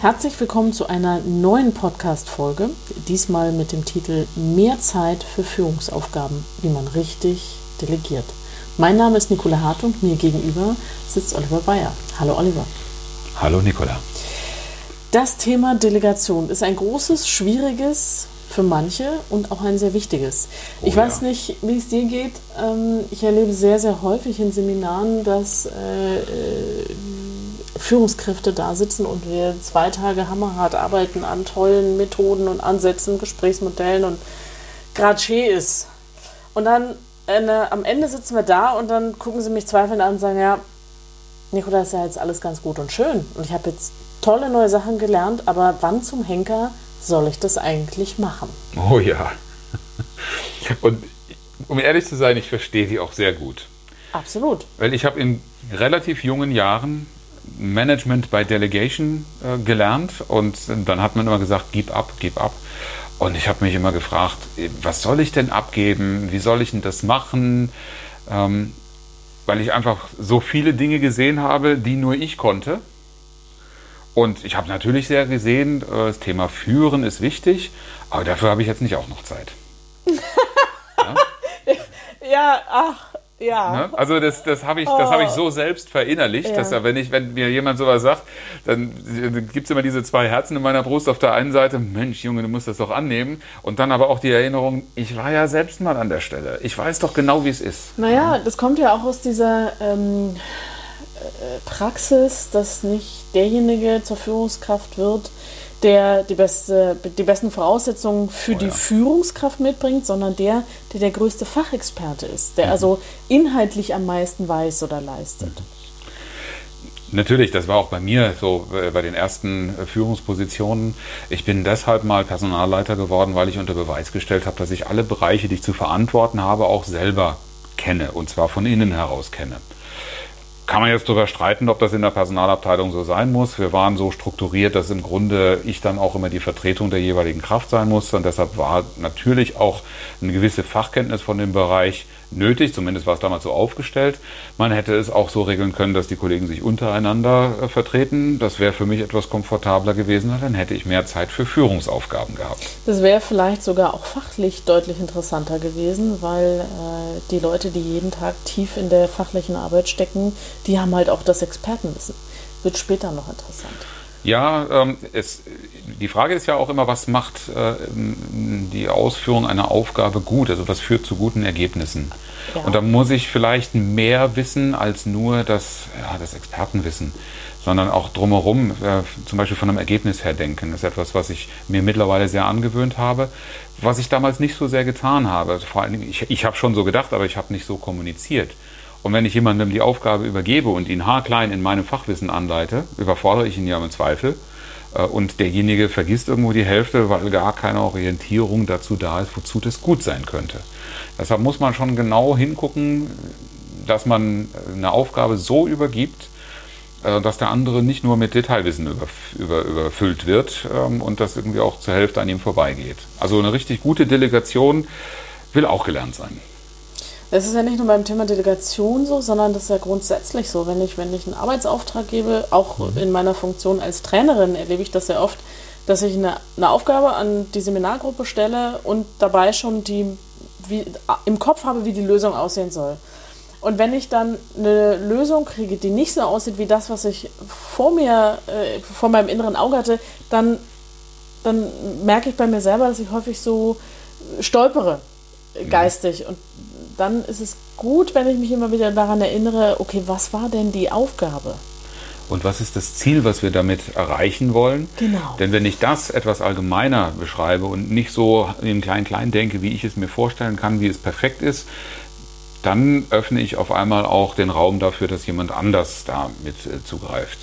Herzlich willkommen zu einer neuen Podcast-Folge. Diesmal mit dem Titel Mehr Zeit für Führungsaufgaben, wie man richtig delegiert. Mein Name ist Nicola Hartung, mir gegenüber sitzt Oliver Bayer. Hallo Oliver. Hallo Nicola. Das Thema Delegation ist ein großes, schwieriges für manche und auch ein sehr wichtiges. Oh, ich weiß ja. nicht, wie es dir geht. Ähm, ich erlebe sehr, sehr häufig in Seminaren, dass äh, äh, Führungskräfte da sitzen und wir zwei Tage hammerhart arbeiten an tollen Methoden und Ansätzen, Gesprächsmodellen und gerade ist. Und dann äh, am Ende sitzen wir da und dann gucken sie mich zweifelnd an und sagen, ja, Nikola, ist ja jetzt alles ganz gut und schön und ich habe jetzt tolle neue Sachen gelernt, aber wann zum Henker soll ich das eigentlich machen? Oh ja. Und um ehrlich zu sein, ich verstehe die auch sehr gut. Absolut. Weil ich habe in relativ jungen Jahren Management by Delegation äh, gelernt und dann hat man immer gesagt, gib ab, gib ab. Und ich habe mich immer gefragt, was soll ich denn abgeben? Wie soll ich denn das machen? Ähm, weil ich einfach so viele Dinge gesehen habe, die nur ich konnte. Und ich habe natürlich sehr gesehen, äh, das Thema Führen ist wichtig, aber dafür habe ich jetzt nicht auch noch Zeit. ja? ja, ach, ja. Ne? Also das, das habe ich, das hab ich so oh. selbst verinnerlicht, ja. dass wenn, ich, wenn mir jemand sowas sagt, dann gibt es immer diese zwei Herzen in meiner Brust. Auf der einen Seite, Mensch, Junge, du musst das doch annehmen. Und dann aber auch die Erinnerung, ich war ja selbst mal an der Stelle. Ich weiß doch genau, wie es ist. Naja, das kommt ja auch aus dieser ähm, äh, Praxis, dass nicht derjenige zur Führungskraft wird, der die, beste, die besten Voraussetzungen für oh, die ja. Führungskraft mitbringt, sondern der, der der größte Fachexperte ist, der mhm. also inhaltlich am meisten weiß oder leistet. Natürlich, das war auch bei mir so äh, bei den ersten äh, Führungspositionen. Ich bin deshalb mal Personalleiter geworden, weil ich unter Beweis gestellt habe, dass ich alle Bereiche, die ich zu verantworten habe, auch selber kenne und zwar von innen heraus kenne kann man jetzt darüber streiten, ob das in der Personalabteilung so sein muss. Wir waren so strukturiert, dass im Grunde ich dann auch immer die Vertretung der jeweiligen Kraft sein musste. Und deshalb war natürlich auch eine gewisse Fachkenntnis von dem Bereich nötig, zumindest war es damals so aufgestellt. Man hätte es auch so regeln können, dass die Kollegen sich untereinander äh, vertreten. Das wäre für mich etwas komfortabler gewesen, dann hätte ich mehr Zeit für Führungsaufgaben gehabt. Das wäre vielleicht sogar auch fachlich deutlich interessanter gewesen, weil äh, die Leute, die jeden Tag tief in der fachlichen Arbeit stecken, die haben halt auch das Expertenwissen. Wird später noch interessant. Ja, ähm, es, die Frage ist ja auch immer, was macht äh, die Ausführung einer Aufgabe gut? Also was führt zu guten Ergebnissen? Ja. Und da muss ich vielleicht mehr wissen als nur das, ja, das Expertenwissen, sondern auch drumherum, äh, zum Beispiel von einem Ergebnis her denken. Das ist etwas, was ich mir mittlerweile sehr angewöhnt habe, was ich damals nicht so sehr getan habe. Vor Dingen, ich, ich habe schon so gedacht, aber ich habe nicht so kommuniziert. Und wenn ich jemandem die Aufgabe übergebe und ihn haarklein in meinem Fachwissen anleite, überfordere ich ihn ja im Zweifel. Äh, und derjenige vergisst irgendwo die Hälfte, weil gar keine Orientierung dazu da ist, wozu das gut sein könnte. Deshalb muss man schon genau hingucken, dass man eine Aufgabe so übergibt, äh, dass der andere nicht nur mit Detailwissen über, über, überfüllt wird ähm, und das irgendwie auch zur Hälfte an ihm vorbeigeht. Also eine richtig gute Delegation will auch gelernt sein. Es ist ja nicht nur beim Thema Delegation so, sondern das ist ja grundsätzlich so. Wenn ich, wenn ich einen Arbeitsauftrag gebe, auch mhm. in meiner Funktion als Trainerin erlebe ich das sehr oft, dass ich eine, eine Aufgabe an die Seminargruppe stelle und dabei schon die, wie, im Kopf habe, wie die Lösung aussehen soll. Und wenn ich dann eine Lösung kriege, die nicht so aussieht wie das, was ich vor mir, äh, vor meinem inneren Auge hatte, dann, dann merke ich bei mir selber, dass ich häufig so stolpere mhm. geistig. Und dann ist es gut, wenn ich mich immer wieder daran erinnere, okay, was war denn die Aufgabe? Und was ist das Ziel, was wir damit erreichen wollen? Genau. Denn wenn ich das etwas allgemeiner beschreibe und nicht so im Klein-Klein denke, wie ich es mir vorstellen kann, wie es perfekt ist, dann öffne ich auf einmal auch den Raum dafür, dass jemand anders da mit äh, zugreift.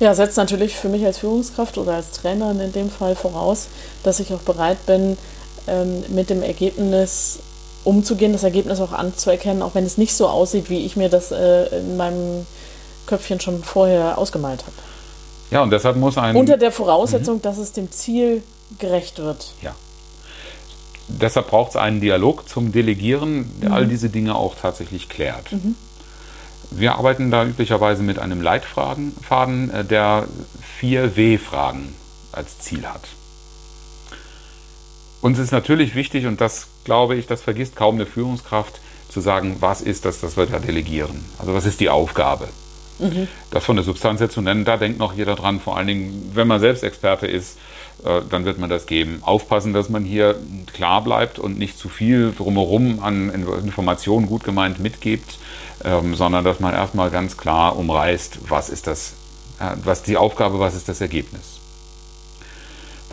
Ja, setzt natürlich für mich als Führungskraft oder als Trainerin in dem Fall voraus, dass ich auch bereit bin, ähm, mit dem Ergebnis umzugehen, das Ergebnis auch anzuerkennen, auch wenn es nicht so aussieht, wie ich mir das äh, in meinem Köpfchen schon vorher ausgemalt habe. Ja, und deshalb muss ein. Unter der Voraussetzung, mhm. dass es dem Ziel gerecht wird. Ja. Deshalb braucht es einen Dialog zum Delegieren, der mhm. all diese Dinge auch tatsächlich klärt. Mhm. Wir arbeiten da üblicherweise mit einem Leitfaden, äh, der vier W-Fragen als Ziel hat. Uns ist natürlich wichtig, und das glaube ich, das vergisst kaum eine Führungskraft, zu sagen, was ist das, das wir da delegieren? Also was ist die Aufgabe? Mhm. Das von der Substanz her zu nennen, da denkt noch jeder dran, vor allen Dingen, wenn man selbst Experte ist, äh, dann wird man das geben. Aufpassen, dass man hier klar bleibt und nicht zu viel drumherum an Informationen gut gemeint mitgibt, ähm, sondern dass man erstmal ganz klar umreißt, was ist das, äh, was die Aufgabe, was ist das Ergebnis.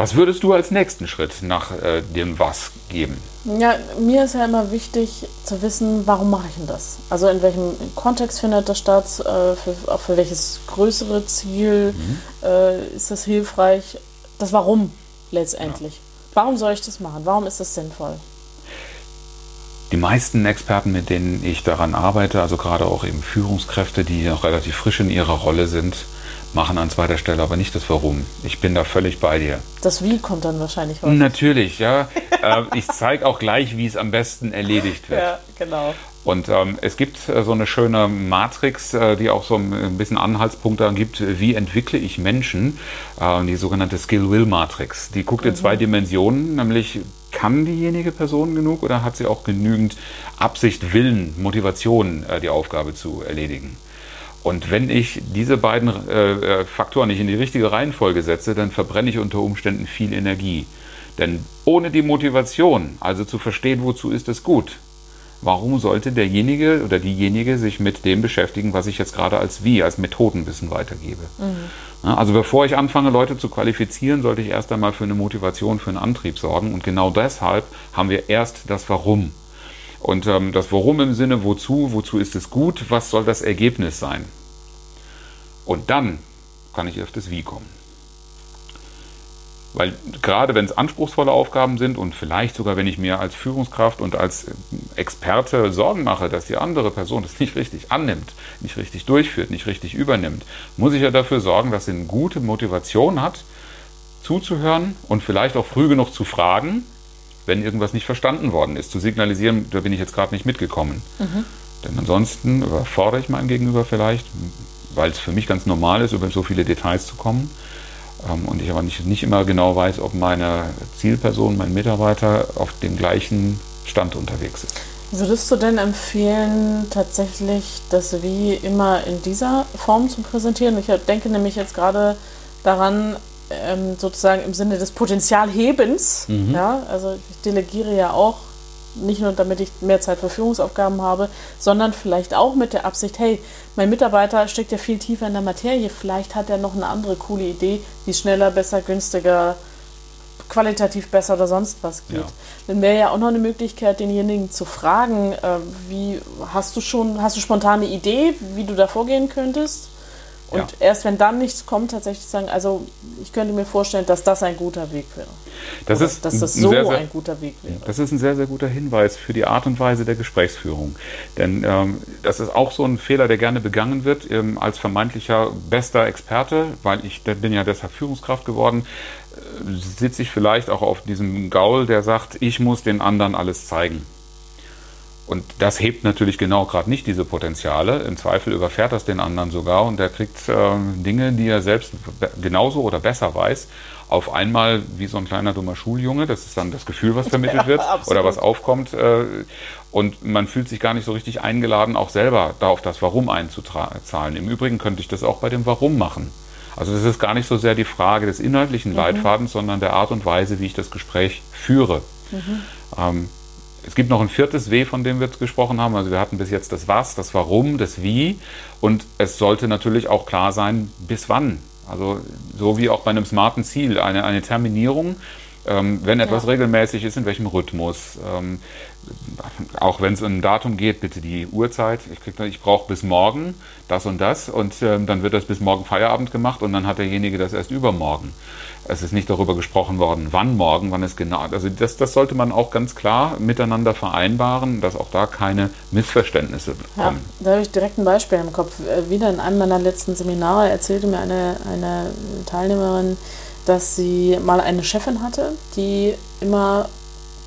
Was würdest du als nächsten Schritt nach äh, dem Was geben? Ja, mir ist ja immer wichtig zu wissen, warum mache ich denn das? Also in welchem Kontext findet das statt? Äh, für, auch für welches größere Ziel mhm. äh, ist das hilfreich? Das Warum letztendlich. Ja. Warum soll ich das machen? Warum ist das sinnvoll? Die meisten Experten, mit denen ich daran arbeite, also gerade auch eben Führungskräfte, die noch relativ frisch in ihrer Rolle sind, machen an zweiter Stelle aber nicht das Warum. Ich bin da völlig bei dir. Das Wie kommt dann wahrscheinlich raus. Natürlich, ja. äh, ich zeige auch gleich, wie es am besten erledigt wird. Ja, genau. Und ähm, es gibt äh, so eine schöne Matrix, äh, die auch so ein bisschen Anhaltspunkte gibt, wie entwickle ich Menschen, äh, die sogenannte Skill-Will-Matrix. Die guckt in zwei mhm. Dimensionen, nämlich kann diejenige Person genug oder hat sie auch genügend Absicht, Willen, Motivation, äh, die Aufgabe zu erledigen. Und wenn ich diese beiden äh, äh, Faktoren nicht in die richtige Reihenfolge setze, dann verbrenne ich unter Umständen viel Energie. Denn ohne die Motivation, also zu verstehen, wozu ist es gut, warum sollte derjenige oder diejenige sich mit dem beschäftigen, was ich jetzt gerade als Wie, als Methodenwissen weitergebe? Mhm. Also bevor ich anfange, Leute zu qualifizieren, sollte ich erst einmal für eine Motivation, für einen Antrieb sorgen. Und genau deshalb haben wir erst das Warum. Und ähm, das Warum im Sinne, wozu, wozu ist es gut, was soll das Ergebnis sein? Und dann kann ich auf das Wie kommen. Weil gerade wenn es anspruchsvolle Aufgaben sind und vielleicht sogar wenn ich mir als Führungskraft und als Experte Sorgen mache, dass die andere Person das nicht richtig annimmt, nicht richtig durchführt, nicht richtig übernimmt, muss ich ja dafür sorgen, dass sie eine gute Motivation hat, zuzuhören und vielleicht auch früh genug zu fragen, wenn irgendwas nicht verstanden worden ist, zu signalisieren, da bin ich jetzt gerade nicht mitgekommen. Mhm. Denn ansonsten überfordere ich mein Gegenüber vielleicht, weil es für mich ganz normal ist, über so viele Details zu kommen. Ähm, und ich aber nicht, nicht immer genau weiß, ob meine Zielperson, mein Mitarbeiter auf dem gleichen Stand unterwegs ist. Würdest du denn empfehlen, tatsächlich das Wie immer in dieser Form zu präsentieren? Ich denke nämlich jetzt gerade daran, ähm, sozusagen im Sinne des Potenzialhebens. Mhm. Ja, also ich delegiere ja auch nicht nur damit ich mehr Zeit für Führungsaufgaben habe, sondern vielleicht auch mit der Absicht, hey, mein Mitarbeiter steckt ja viel tiefer in der Materie, vielleicht hat er noch eine andere coole Idee, es schneller, besser, günstiger, qualitativ besser oder sonst was geht. Ja. Dann wäre ja auch noch eine Möglichkeit, denjenigen zu fragen, äh, wie hast du schon, hast du spontane Idee, wie du da vorgehen könntest? Und ja. erst wenn dann nichts kommt, tatsächlich sagen, also ich könnte mir vorstellen, dass das ein guter Weg wäre. Das ist dass das so sehr, sehr, ein guter Weg wäre. Das ist ein sehr, sehr guter Hinweis für die Art und Weise der Gesprächsführung. Denn ähm, das ist auch so ein Fehler, der gerne begangen wird ähm, als vermeintlicher bester Experte, weil ich bin ja deshalb Führungskraft geworden, äh, sitze ich vielleicht auch auf diesem Gaul, der sagt, ich muss den anderen alles zeigen. Und das hebt natürlich genau gerade nicht diese Potenziale. Im Zweifel überfährt das den anderen sogar und der kriegt äh, Dinge, die er selbst genauso oder besser weiß, auf einmal wie so ein kleiner dummer Schuljunge. Das ist dann das Gefühl, was vermittelt wird ja, oder was aufkommt. Äh, und man fühlt sich gar nicht so richtig eingeladen, auch selber da auf das Warum einzuzahlen. Im Übrigen könnte ich das auch bei dem Warum machen. Also das ist gar nicht so sehr die Frage des inhaltlichen mhm. Leitfadens, sondern der Art und Weise, wie ich das Gespräch führe. Mhm. Ähm, es gibt noch ein viertes W, von dem wir gesprochen haben. Also wir hatten bis jetzt das Was, das Warum, das Wie. Und es sollte natürlich auch klar sein, bis wann. Also so wie auch bei einem smarten Ziel. Eine, eine Terminierung Ähm, wenn etwas ja. regelmäßig ist, in welchem Rhythmus. Ähm, auch wenn es um ein Datum geht, bitte die Uhrzeit. Ich, ich brauche bis morgen das und das und ähm, dann wird das bis morgen Feierabend gemacht und dann hat derjenige das erst übermorgen. Es ist nicht darüber gesprochen worden, wann morgen, wann es genau. Also das, das sollte man auch ganz klar miteinander vereinbaren, dass auch da keine Missverständnisse kommen. Ja, da habe ich direkt ein Beispiel im Kopf. Äh, wieder in einem meiner letzten Seminare erzählte mir eine, eine Teilnehmerin, dass sie mal eine Chefin hatte, die immer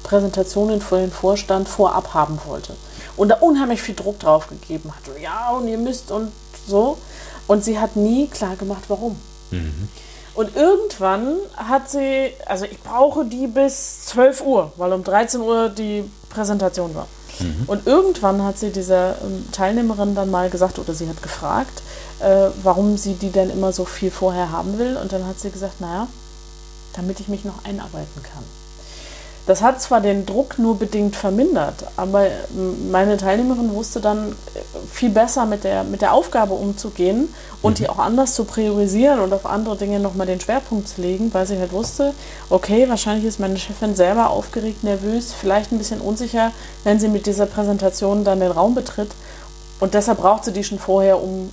Präsentationen für den Vorstand vorab haben wollte. Und da unheimlich viel Druck drauf gegeben hat. Ja, und ihr müsst und so. Und sie hat nie klar gemacht, warum. Mhm. Und irgendwann hat sie, also ich brauche die bis 12 Uhr, weil um 13 Uhr die Präsentation war. Mhm. Und irgendwann hat sie dieser ähm, Teilnehmerin dann mal gesagt, oder sie hat gefragt, äh, warum sie die denn immer so viel vorher haben will. Und dann hat sie gesagt, naja, damit ich mich noch einarbeiten kann. Das hat zwar den Druck nur bedingt vermindert, aber meine Teilnehmerin wusste dann äh, viel besser mit der, mit der Aufgabe umzugehen und mhm. die auch anders zu priorisieren und auf andere Dinge nochmal den Schwerpunkt zu legen, weil sie halt wusste, okay, wahrscheinlich ist meine Chefin selber aufgeregt, nervös, vielleicht ein bisschen unsicher, wenn sie mit dieser Präsentation dann den Raum betritt. Und deshalb braucht sie die schon vorher, um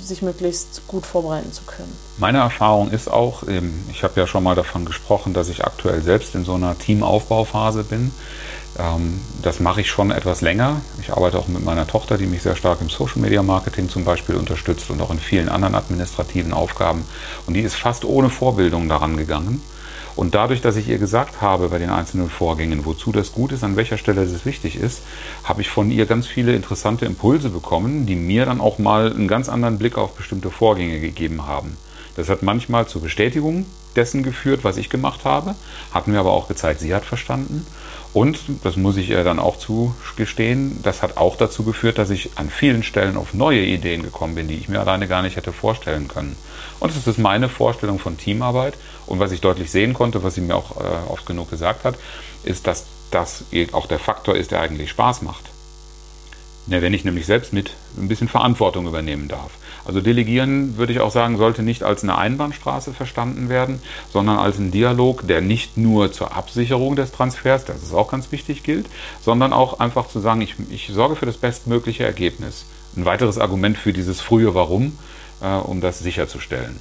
sich möglichst gut vorbereiten zu können. Meine Erfahrung ist auch, ich habe ja schon mal davon gesprochen, dass ich aktuell selbst in so einer Teamaufbauphase bin. Ähm, das mache ich schon etwas länger. Ich arbeite auch mit meiner Tochter, die mich sehr stark im Social Media Marketing zum Beispiel unterstützt und auch in vielen anderen administrativen Aufgaben. Und die ist fast ohne Vorbildung daran gegangen. Und dadurch, dass ich ihr gesagt habe bei den einzelnen Vorgängen, wozu das gut ist, an welcher Stelle das wichtig ist, habe ich von ihr ganz viele interessante Impulse bekommen, die mir dann auch mal einen ganz anderen Blick auf bestimmte Vorgänge gegeben haben. Das hat manchmal zur Bestätigung dessen geführt, was ich gemacht habe, hat mir aber auch gezeigt, sie hat verstanden. Und, das muss ich ihr dann auch zugestehen, das hat auch dazu geführt, dass ich an vielen Stellen auf neue Ideen gekommen bin, die ich mir alleine gar nicht hätte vorstellen können. Und das ist meine Vorstellung von Teamarbeit. Und was ich deutlich sehen konnte, was sie mir auch äh, oft genug gesagt hat, ist, dass das auch der Faktor ist, der eigentlich Spaß macht. Ja, wenn ich nämlich selbst mit ein bisschen Verantwortung übernehmen darf. Also delegieren, würde ich auch sagen, sollte nicht als eine Einbahnstraße verstanden werden, sondern als ein Dialog, der nicht nur zur Absicherung des Transfers, das ist auch ganz wichtig, gilt, sondern auch einfach zu sagen, ich, ich sorge für das bestmögliche Ergebnis. Ein weiteres Argument für dieses frühe Warum, äh, um das sicherzustellen.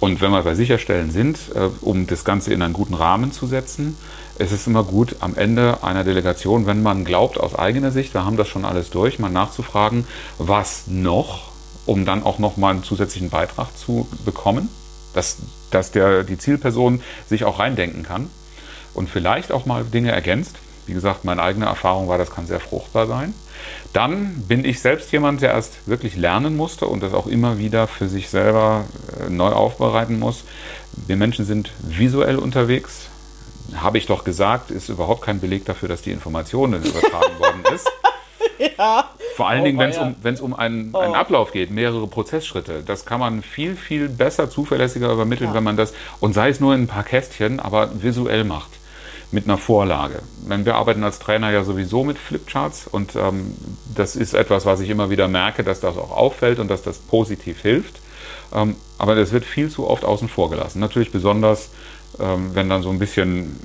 Und wenn wir bei Sicherstellen sind, äh, um das Ganze in einen guten Rahmen zu setzen, es ist immer gut, am Ende einer Delegation, wenn man glaubt, aus eigener Sicht, wir haben das schon alles durch, mal nachzufragen, was noch, um dann auch nochmal einen zusätzlichen Beitrag zu bekommen, dass, dass der, die Zielperson sich auch reindenken kann und vielleicht auch mal Dinge ergänzt. Wie gesagt, meine eigene Erfahrung war, das kann sehr fruchtbar sein. Dann bin ich selbst jemand, der erst wirklich lernen musste und das auch immer wieder für sich selber äh, neu aufbereiten muss. Wir Menschen sind visuell unterwegs. Habe ich doch gesagt, ist überhaupt kein Beleg dafür, dass die Information übertragen worden ist. Ja. Vor allen oh, Dingen, wenn es um, wenn's um einen, oh. einen, Ablauf geht, mehrere Prozessschritte. Das kann man viel, viel besser, zuverlässiger übermitteln, ja. wenn man das, und sei es nur in ein paar Kästchen, aber visuell macht mit einer Vorlage. Wir arbeiten als Trainer ja sowieso mit Flipcharts und ähm, das ist etwas, was ich immer wieder merke, dass das auch auffällt und dass das positiv hilft. Ähm, aber das wird viel zu oft außen vor gelassen. Natürlich besonders, wenn dann so ein bisschen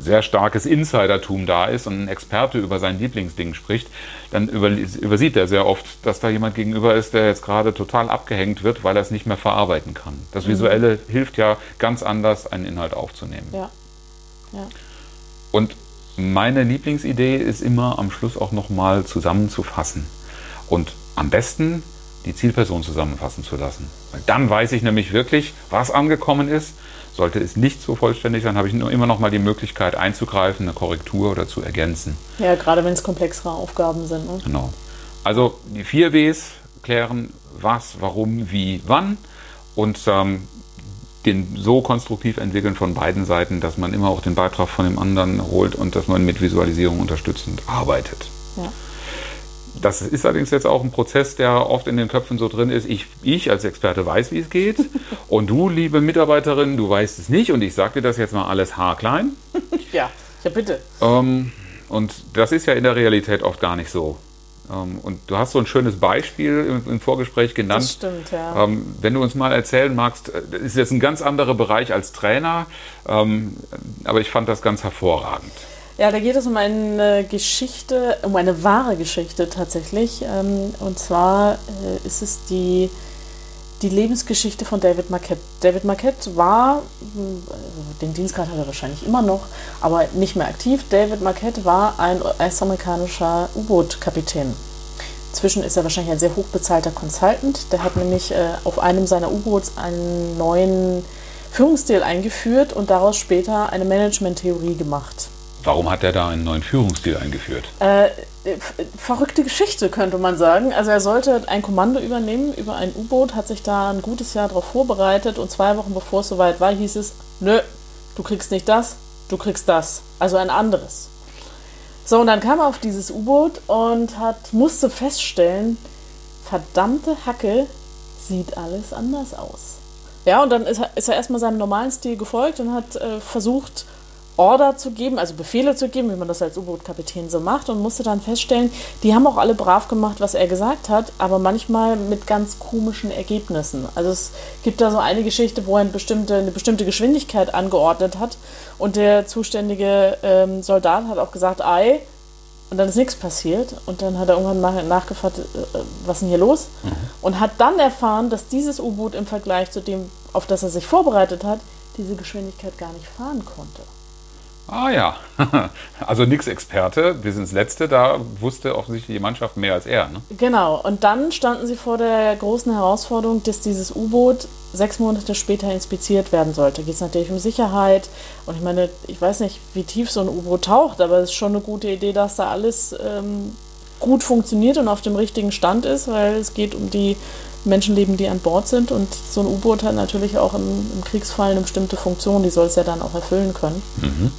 sehr starkes Insidertum da ist und ein Experte über sein Lieblingsding spricht, dann übersieht er sehr oft, dass da jemand gegenüber ist, der jetzt gerade total abgehängt wird, weil er es nicht mehr verarbeiten kann. Das mhm. Visuelle mhm. hilft ja ganz anders, einen Inhalt aufzunehmen. Ja. ja. Und meine Lieblingsidee ist immer am Schluss auch nochmal zusammenzufassen. Und am besten die Zielperson zusammenfassen zu lassen. Weil dann weiß ich nämlich wirklich, was angekommen ist. Sollte es nicht so vollständig sein, habe ich immer noch mal die Möglichkeit einzugreifen, eine Korrektur oder zu ergänzen. Ja, gerade wenn es komplexere Aufgaben sind. Ne? Genau. Also die vier Ws klären, was, warum, wie, wann. Und ähm, den so konstruktiv entwickeln von beiden Seiten, dass man immer auch den Beitrag von dem anderen holt und dass man mit Visualisierung unterstützend arbeitet. Ja. Das ist allerdings jetzt auch ein Prozess, der oft in den Köpfen so drin ist. Ich, ich als Experte weiß, wie es geht. und du, liebe Mitarbeiterin, du weißt es nicht. Und ich sage dir das jetzt mal alles haarklein. ja, ja bitte. Ähm, und das ist ja in der Realität oft gar nicht so. Ähm, und du hast so ein schönes Beispiel im, Vorgespräch genannt. Das stimmt, ja. Ähm, wenn du uns mal erzählen magst, äh, das ist jetzt ein ganz anderer Bereich als Trainer, ähm, aber ich fand das ganz hervorragend. Ja, da geht es um eine Geschichte, um eine wahre Geschichte tatsächlich. Und zwar äh, ist es die, die Lebensgeschichte von David Marquette. David Marquette war, also den Dienstgrad hat er wahrscheinlich immer noch, aber nicht mehr aktiv. David Marquette war ein US-amerikanischer U-Boot-Kapitän. Inzwischen ist er wahrscheinlich ein sehr hochbezahlter Consultant. Der hat nämlich äh, auf einem seiner U-Boots einen neuen Führungsstil eingeführt und daraus später eine Management-Theorie gemacht. Warum hat er da einen neuen Führungsstil eingeführt? Äh, verrückte Geschichte, könnte man sagen. Also er sollte ein Kommando übernehmen über ein U-Boot, hat sich da ein gutes Jahr darauf vorbereitet und zwei Wochen bevor es soweit war, hieß es, nö, du kriegst nicht das, du kriegst das. Also ein anderes. So, und dann kam er auf dieses U-Boot und hat, musste feststellen, verdammte Hacke, sieht alles anders aus. Ja, und dann ist er, ist er erstmal seinem normalen Stil gefolgt und hat äh, versucht, Order zu geben, also Befehle zu geben, wie man das als U-Boot-Kapitän so macht und musste dann feststellen, die haben auch alle brav gemacht, was er gesagt hat, aber manchmal mit ganz komischen Ergebnissen. Also es gibt da so eine Geschichte, wo er eine bestimmte, eine bestimmte Geschwindigkeit angeordnet hat und der zuständige ähm, Soldat hat auch gesagt, ei, und dann ist nichts passiert und dann hat er irgendwann nach, nachgefragt, äh, was ist denn hier los? Mhm. Und hat dann erfahren, dass dieses U-Boot im Vergleich zu dem, auf das er sich vorbereitet hat, diese Geschwindigkeit gar nicht fahren konnte. Ah ja, also nix Experte, wir sind das Letzte, da wusste offensichtlich die Mannschaft mehr als er. Ne? Genau, und dann standen sie vor der großen Herausforderung, dass dieses U-Boot sechs Monate später inspiziert werden sollte. Geht es natürlich um Sicherheit und ich meine, ich weiß nicht, wie tief so ein U-Boot taucht, aber es ist schon eine gute Idee, dass da alles ähm, gut funktioniert und auf dem richtigen Stand ist, weil es geht um die Menschenleben, die an Bord sind und so ein U-Boot hat natürlich auch im, im, Kriegsfall eine bestimmte Funktion, die soll es ja dann auch erfüllen können. Mhm.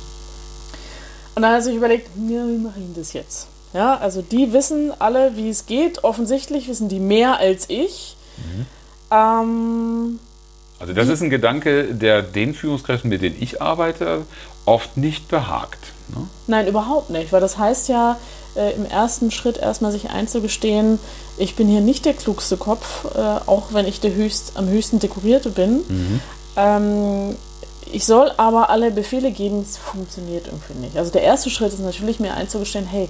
Und dann hat er sich überlegt, ja, wie mache ich das jetzt? Ja, also die wissen alle, wie es geht. Offensichtlich wissen die mehr als ich. Mhm. Ähm, also das ist ein Gedanke, der den Führungskräften, mit denen ich arbeite, oft nicht behagt. Ne? Nein, überhaupt nicht, weil das heißt ja äh, im ersten Schritt erstmal sich einzugestehen, ich bin hier nicht der klugste Kopf, äh, auch wenn ich der höchst, am höchsten dekorierte bin. Mhm. Ähm, ich soll aber alle Befehle geben, es funktioniert irgendwie nicht. Also der erste Schritt ist natürlich mir einzugestehen, hey,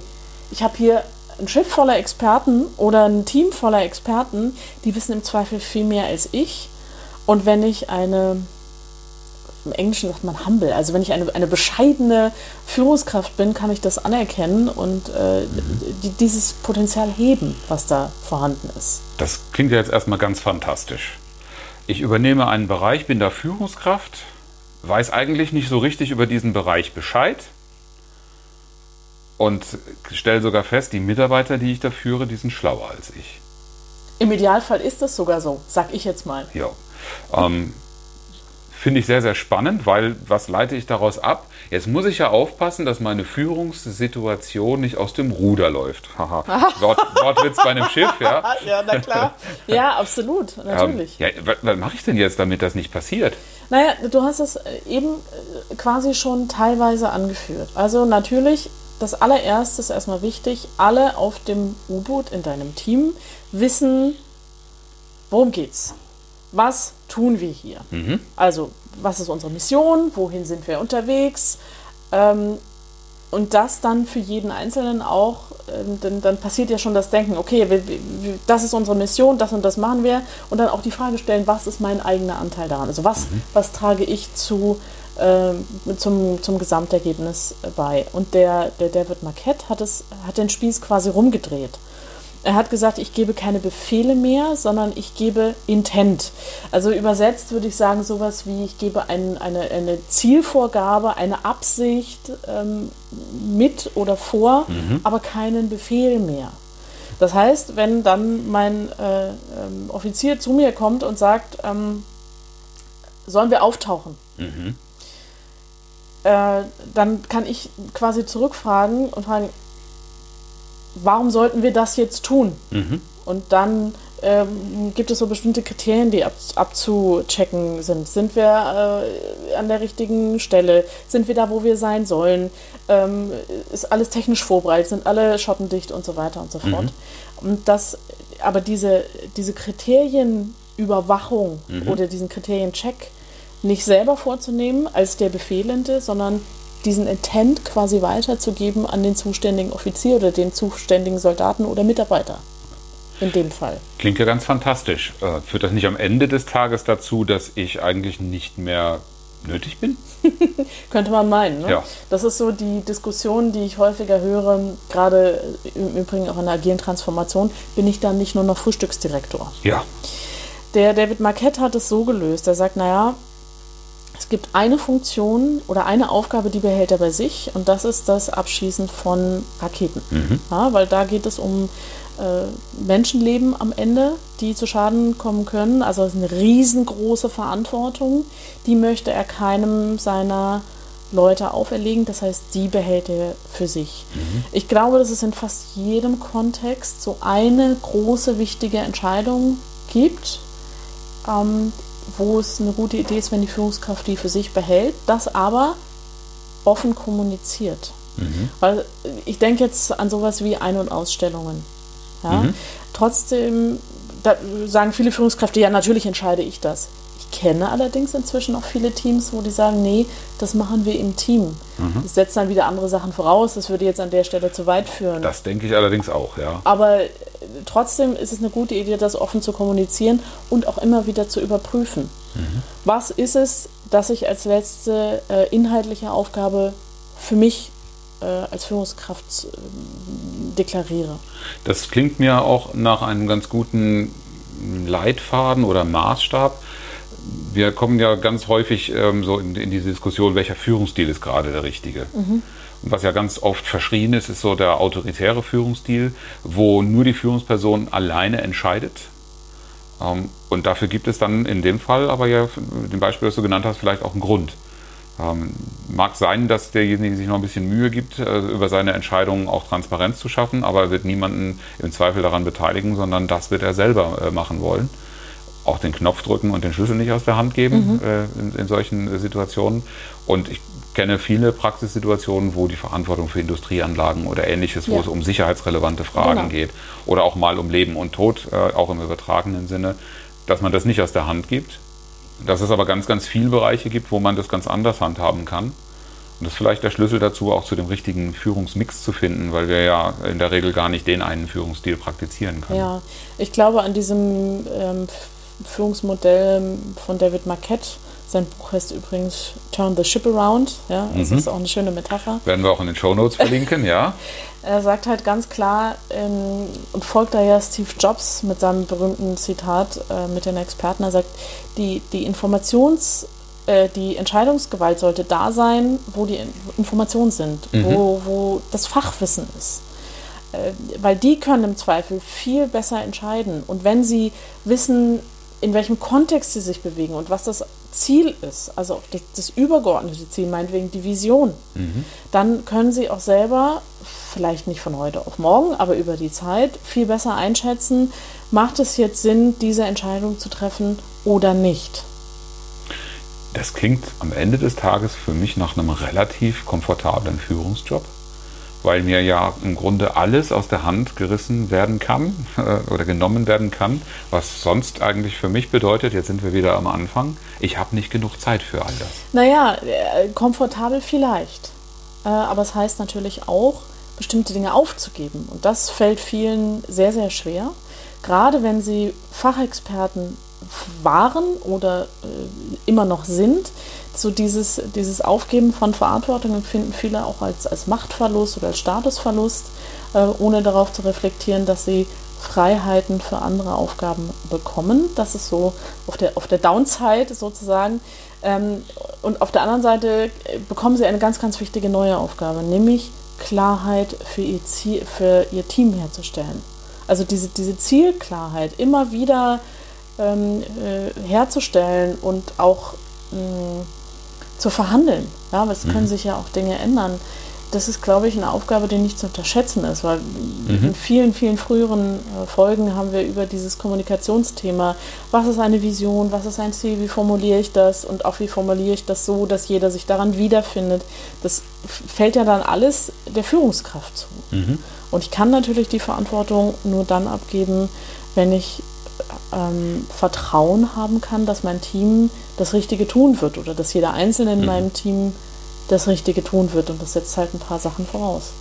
ich habe hier ein Schiff voller Experten oder ein Team voller Experten, die wissen im Zweifel viel mehr als ich. Und wenn ich eine, im Englischen sagt man humble, also wenn ich eine, eine bescheidene Führungskraft bin, kann ich das anerkennen und äh, die, dieses Potenzial heben, was da vorhanden ist. Das klingt ja jetzt erstmal ganz fantastisch. Ich übernehme einen Bereich, bin da Führungskraft, weiß eigentlich nicht so richtig über diesen Bereich Bescheid und stelle sogar fest, die Mitarbeiter, die ich da führe, die sind schlauer als ich. Im Idealfall ist das sogar so, sag ich jetzt mal. Ja. Ähm, Finde ich sehr, sehr spannend, weil was leite ich daraus ab? Jetzt muss ich ja aufpassen, dass meine Führungssituation nicht aus dem Ruder läuft. Haha. Wort, Wortwitz bei einem Schiff, ja? ja, na klar. Ja, absolut, natürlich. Ähm, ja, was mache ich denn jetzt, damit das nicht passiert? Naja, du hast es äh, eben äh, quasi schon teilweise angeführt. Also natürlich, das allererste ist erstmal wichtig, alle auf dem U-Boot in deinem Team wissen, worum geht's. Was tun wir hier? Mhm. Also, was ist unsere Mission? Wohin sind wir unterwegs? Ähm, und das dann für jeden Einzelnen auch, ähm, denn dann passiert ja schon das Denken, okay, wir, wir, das ist unsere Mission, das und das machen wir. Und dann auch die Frage stellen, was ist mein eigener Anteil daran? Also was, mhm. was trage ich zu, äh, zum, zum Gesamtergebnis bei? Und der, der David Marquette hat, es, hat den Spieß quasi rumgedreht. Er hat gesagt, ich gebe keine Befehle mehr, sondern ich gebe Intent. Also übersetzt würde ich sagen, sowas wie ich gebe ein, eine, eine Zielvorgabe, eine Absicht ähm, mit oder vor, mhm. aber keinen Befehl mehr. Das heißt, wenn dann mein äh, ähm, Offizier zu mir kommt und sagt, ähm, sollen wir auftauchen? Mhm. Äh, dann kann ich quasi zurückfragen und fragen, warum sollten wir das jetzt tun? Mhm. Und dann ähm, gibt es so bestimmte Kriterien, die ab, abzuchecken sind. Sind wir äh, an der richtigen Stelle? Sind wir da, wo wir sein sollen? Ähm, ist alles technisch vorbereitet? Sind alle schottendicht und so weiter und so fort? Mhm. Und das, aber diese, diese Kriterienüberwachung mhm. oder diesen Kriteriencheck nicht selber vorzunehmen als der Befehlende, sondern diesen Intent quasi weiterzugeben an den zuständigen Offizier oder den zuständigen Soldaten oder Mitarbeiter. In dem Fall. Klingt ja ganz fantastisch. Äh, führt das nicht am Ende des Tages dazu, dass ich eigentlich nicht mehr nötig bin? Könnte man meinen. Ne? Ja. Das ist so die Diskussion, die ich häufiger höre, gerade im Übrigen auch in der agilen Transformation, bin ich dann nicht nur noch Frühstücksdirektor? Ja. Der David Marquette hat es so gelöst. Er sagt, naja, es gibt eine Funktion oder eine Aufgabe, die behält er bei sich und das ist das Abschießen von Raketen. Mhm. Ja, weil da geht es um äh, Menschenleben am Ende, die zu Schaden kommen können. Also es ist eine riesengroße Verantwortung. Die möchte er keinem seiner Leute auferlegen. Das heißt, die behält er für sich. Mhm. Ich glaube, dass es in fast jedem Kontext so eine große, wichtige Entscheidung gibt, ähm, wo es eine gute Idee ist, wenn die Führungskraft die für sich behält, das aber offen kommuniziert. Mhm. Weil ich denke jetzt an sowas wie Ein- und Ausstellungen. Ja? Mhm. Trotzdem sagen viele Führungskräfte, ja, natürlich entscheide ich das. Ich kenne allerdings inzwischen auch viele Teams, wo die sagen, nee, das machen wir im Team. Mhm. Das setzt dann wieder andere Sachen voraus, das würde jetzt an der Stelle zu weit führen. Das denke ich allerdings auch, ja. Aber trotzdem ist es eine gute Idee, das offen zu kommunizieren und auch immer wieder zu überprüfen. Mhm. Was ist es, dass ich als letzte äh, inhaltliche Aufgabe für mich äh, als Führungskraft äh, deklariere? Das klingt mir auch nach einem ganz guten Leitfaden oder Maßstab. Wir kommen ja ganz häufig ähm, so in, in, diese Diskussion, welcher Führungsstil ist gerade der richtige. Mhm. Was ja ganz oft verschrien ist, ist so der autoritäre Führungsstil, wo nur die Führungsperson alleine entscheidet. Ähm, und dafür gibt es dann in dem Fall, aber ja, dem Beispiel, das du genannt hast, vielleicht auch einen Grund. Ähm, mag sein, dass derjenige sich noch ein bisschen Mühe gibt, äh, über seine Entscheidungen auch Transparenz zu schaffen, aber er wird niemanden im Zweifel daran beteiligen, sondern das wird er selber äh, machen wollen. Auch den Knopf drücken und den Schlüssel nicht aus der Hand geben mhm. äh, in, in, solchen Situationen. Und ich kenne viele Praxissituationen, wo die Verantwortung für Industrieanlagen oder ähnliches, ja. wo es um sicherheitsrelevante Fragen genau. geht oder auch mal um Leben und Tod, äh, auch im übertragenen Sinne, dass man das nicht aus der Hand gibt. Dass es aber ganz, ganz viele Bereiche gibt, wo man das ganz anders handhaben kann. Und das ist vielleicht der Schlüssel dazu, auch zu dem richtigen Führungsmix zu finden, weil wir ja in der Regel gar nicht den einen Führungsstil praktizieren können. Ja, ich glaube an diesem ähm, Führungsmodell von David Marquette, sein Buch heißt übrigens Turn the Ship Around. Ja, das mhm. ist auch eine schöne Metapher. Werden wir auch in den Show Notes verlinken, ja. er sagt halt ganz klar ähm, und folgt da ja Steve Jobs mit seinem berühmten Zitat äh, mit den Experten. Er sagt, die, die Informations- äh, die Entscheidungsgewalt sollte da sein, wo die Informationen sind, mhm. wo, wo das Fachwissen ist. Äh, weil die können im Zweifel viel besser entscheiden. Und wenn sie wissen, in welchem Kontext sie sich bewegen und was das Ziel ist, also das, das übergeordnete Ziel, meinetwegen die Vision, mhm. dann können sie auch selber, vielleicht nicht von heute auf morgen, aber über die Zeit, viel besser einschätzen, macht es jetzt Sinn, diese Entscheidung zu treffen oder nicht. Das klingt am Ende des Tages für mich nach einem relativ komfortablen Führungsjob weil mir ja im Grunde alles aus der Hand gerissen werden kann äh, oder genommen werden kann, was sonst eigentlich für mich bedeutet, jetzt sind wir wieder am Anfang, ich habe nicht genug Zeit für all das. Naja, äh, komfortabel vielleicht, äh, aber es heißt natürlich auch, bestimmte Dinge aufzugeben. Und das fällt vielen sehr, sehr schwer, gerade wenn sie Fachexperten waren oder äh, immer noch sind, so dieses, dieses Aufgeben von Verantwortung empfinden viele auch als, als Machtverlust oder als Statusverlust, äh, ohne darauf zu reflektieren, dass sie Freiheiten für andere Aufgaben bekommen. Das ist so auf der, auf der Downside sozusagen. Ähm, und auf der anderen Seite bekommen sie eine ganz, ganz wichtige neue Aufgabe, nämlich Klarheit für ihr, Ziel, für ihr Team herzustellen. Also diese, diese Zielklarheit immer wieder ähm, äh, herzustellen und auch mh, zu verhandeln. Ja, aber es können mhm. sich ja auch Dinge ändern. das ist, glaube ich, eine Aufgabe, die nicht zu unterschätzen ist, weil mhm. in vielen, vielen früheren äh, Folgen haben wir über dieses Kommunikationsthema, was ist eine Vision, was ist ein Ziel, wie formuliere ich das und auch wie formuliere ich das so, dass jeder sich daran wiederfindet. Das fällt ja dann alles der Führungskraft zu. Mhm. Und ich kann natürlich die Verantwortung nur dann abgeben, wenn ich ähm, Vertrauen haben kann, dass mein Team das Richtige tun wird oder dass jeder Einzelne in mhm. meinem Team das Richtige tun wird. Und das setzt halt ein paar Sachen voraus.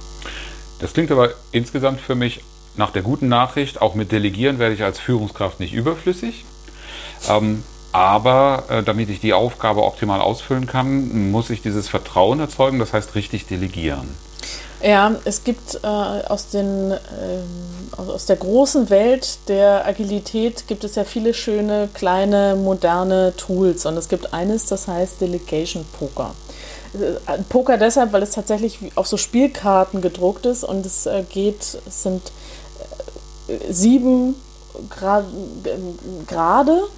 Das klingt aber insgesamt für mich nach der guten Nachricht, auch mit Delegieren werde ich als Führungskraft nicht überflüssig. Ähm, aber äh, damit ich die Aufgabe optimal ausfüllen kann, muss ich dieses Vertrauen erzeugen, das heißt richtig delegieren. Ja, es gibt äh, aus, den, äh, aus der großen Welt der Agilität gibt es ja viele schöne, kleine, moderne Tools. Und es gibt eines, das heißt Delegation Poker. Äh, Poker deshalb, weil es tatsächlich auf so Spielkarten gedruckt ist und es äh, geht, es sind äh, sieben Grade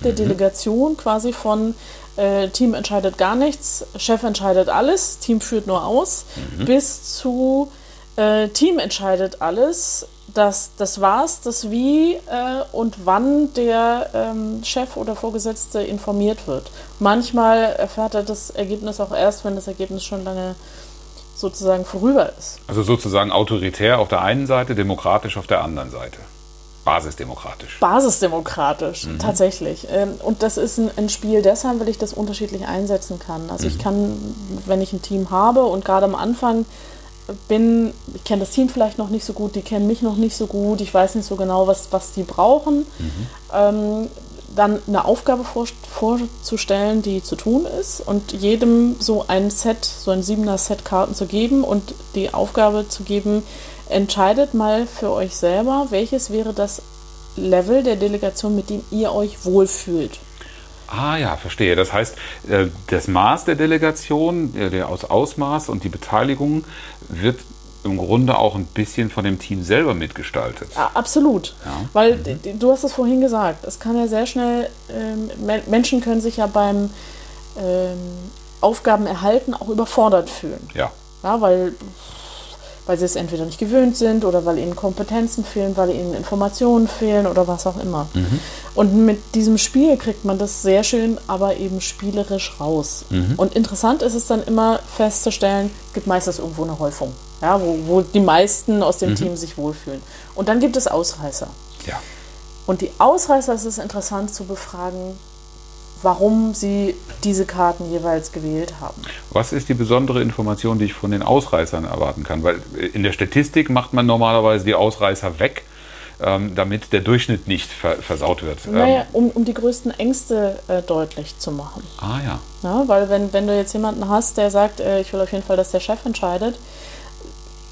der mhm. Delegation quasi von äh, Team entscheidet gar nichts, Chef entscheidet alles, Team führt nur aus, mhm. bis zu äh, Team entscheidet alles. Das, das war's, das Wie äh, und wann der ähm, Chef oder Vorgesetzte informiert wird. Manchmal erfährt er das Ergebnis auch erst, wenn das Ergebnis schon lange sozusagen vorüber ist. Also sozusagen autoritär auf der einen Seite, demokratisch auf der anderen Seite. Basisdemokratisch. Basisdemokratisch, mhm. tatsächlich. Ähm, und das ist ein, Spiel deshalb, weil ich das unterschiedlich einsetzen kann. Also mhm. ich kann, wenn ich ein Team habe und gerade am Anfang bin, ich kenne das Team vielleicht noch nicht so gut, die kennen mich noch nicht so gut, ich weiß nicht so genau, was, was die brauchen. Mhm. Ähm, dann eine Aufgabe vor, vorzustellen, die zu tun ist und jedem so ein Set, so ein siebener Set Karten zu geben und die Aufgabe zu geben, entscheidet mal für euch selber, welches wäre das Level der Delegation, mit dem ihr euch wohlfühlt. Ah ja, verstehe. Das heißt, äh, das Maß der Delegation, der Ausmaß und die Beteiligung wird im Grunde auch ein bisschen von dem Team selber mitgestaltet. Ja, absolut. Ja. Weil mhm. du hast es vorhin gesagt, es kann ja sehr schnell, ähm, Menschen können sich ja beim ähm, Aufgaben erhalten auch überfordert fühlen. Ja. Ja, weil weil sie es entweder nicht gewöhnt sind oder weil ihnen Kompetenzen fehlen, weil ihnen Informationen fehlen oder was auch immer. Mhm. Und mit diesem Spiel kriegt man das sehr schön, aber eben spielerisch raus. Mhm. Und interessant ist es dann immer festzustellen, gibt meistens irgendwo eine Häufung, ja, wo, wo die meisten aus dem mhm. Team sich wohlfühlen. Und dann gibt es Ausreißer. Ja. Und die Ausreißer ist es interessant zu befragen, warum sie diese Karten jeweils gewählt haben. Was ist die besondere Information, die ich von den Ausreißern erwarten kann? Weil in der Statistik macht man normalerweise die Ausreißer weg, ähm, damit der Durchschnitt nicht ver versaut wird. Naja, ähm, um, um die größten Ängste äh, deutlich zu machen. Ah ja. ja. Weil wenn, wenn du jetzt jemanden hast, der sagt, äh, ich will auf jeden Fall, dass der Chef entscheidet,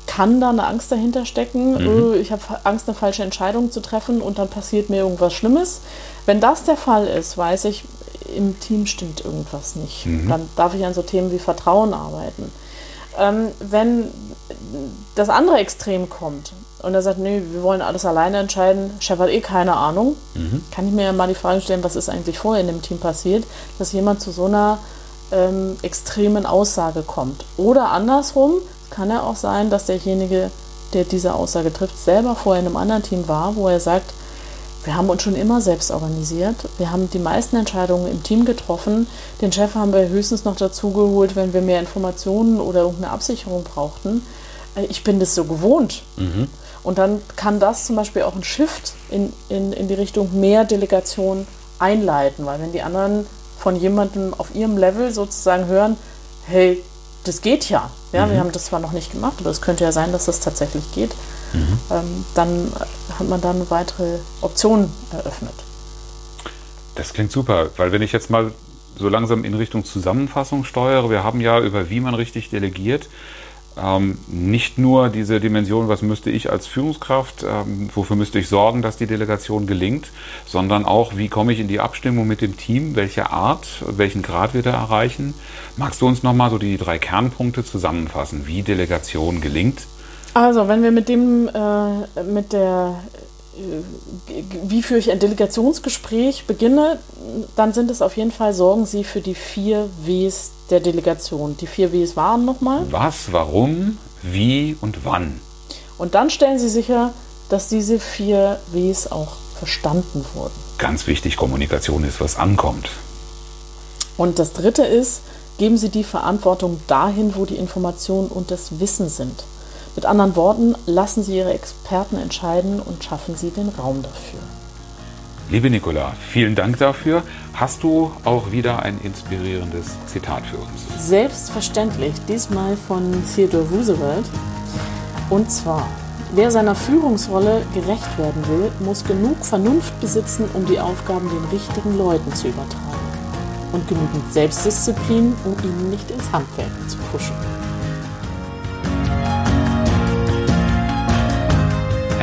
kann da eine Angst dahinter stecken, mhm. Äh, ich habe Angst, eine falsche Entscheidung zu treffen und dann passiert mir irgendwas Schlimmes. Wenn das der Fall ist, weiß ich, im Team stimmt irgendwas nicht. Mhm. Dann darf ich an so Themen wie Vertrauen arbeiten. Ähm, wenn das andere Extrem kommt und er sagt, nee, wir wollen alles alleine entscheiden, Chef hat eh keine Ahnung, mhm. kann ich mir ja mal die Frage stellen, was ist eigentlich vorher in dem Team passiert, dass jemand zu so einer ähm, extremen Aussage kommt. Oder andersrum, kann ja auch sein, dass derjenige, der diese Aussage trifft, selber vorher in einem anderen Team war, wo er sagt, wir haben uns schon immer selbst organisiert. Wir haben die meisten Entscheidungen im Team getroffen. Den Chef haben wir höchstens noch dazugeholt, wenn wir mehr Informationen oder irgendeine Absicherung brauchten. Äh, ich bin das so gewohnt. Mhm. Und dann kann das zum Beispiel auch ein Shift in, in, in die Richtung mehr Delegation einleiten, weil wenn die anderen von jemandem auf ihrem Level sozusagen hören, hey, das geht ja. Ja, mhm. wir haben das zwar noch nicht gemacht, aber es könnte ja sein, dass das tatsächlich geht mhm. ähm, dann hat man dann weitere Optionen eröffnet. Das klingt super, weil wenn ich jetzt mal so langsam in Richtung Zusammenfassung steuere, wir haben ja über wie man richtig delegiert, ähm, nicht nur diese Dimension, was müsste ich als Führungskraft, ähm, wofür müsste ich sorgen, dass die Delegation gelingt, sondern auch, wie komme ich in die Abstimmung mit dem Team, welche Art, welchen Grad wir da erreichen. Magst du uns nochmal so die drei Kernpunkte zusammenfassen, wie Delegation gelingt? Also, wenn wir mit dem, äh, mit der, äh, wie führe ich ein Delegationsgespräch beginne, dann sind es auf jeden Fall, sorgen Sie für die vier Ws der Delegation. Die vier Ws waren nochmal? Was, warum, wie und wann. Und dann stellen Sie sicher, dass diese vier Ws auch verstanden wurden. Ganz wichtig, Kommunikation ist, was ankommt. Und das Dritte ist, geben Sie die Verantwortung dahin, wo die Informationen und das Wissen sind. Mit anderen Worten, lassen Sie Ihre Experten entscheiden und schaffen Sie den Raum dafür. Liebe Nicola, vielen Dank dafür. Hast du auch wieder ein inspirierendes Zitat für uns? Selbstverständlich, diesmal von Theodore Roosevelt. Und zwar, wer seiner Führungsrolle gerecht werden will, muss genug Vernunft besitzen, um die Aufgaben den richtigen Leuten zu übertragen. Und genügend Selbstdisziplin, um ihnen nicht ins Handwerk zu pfuschen.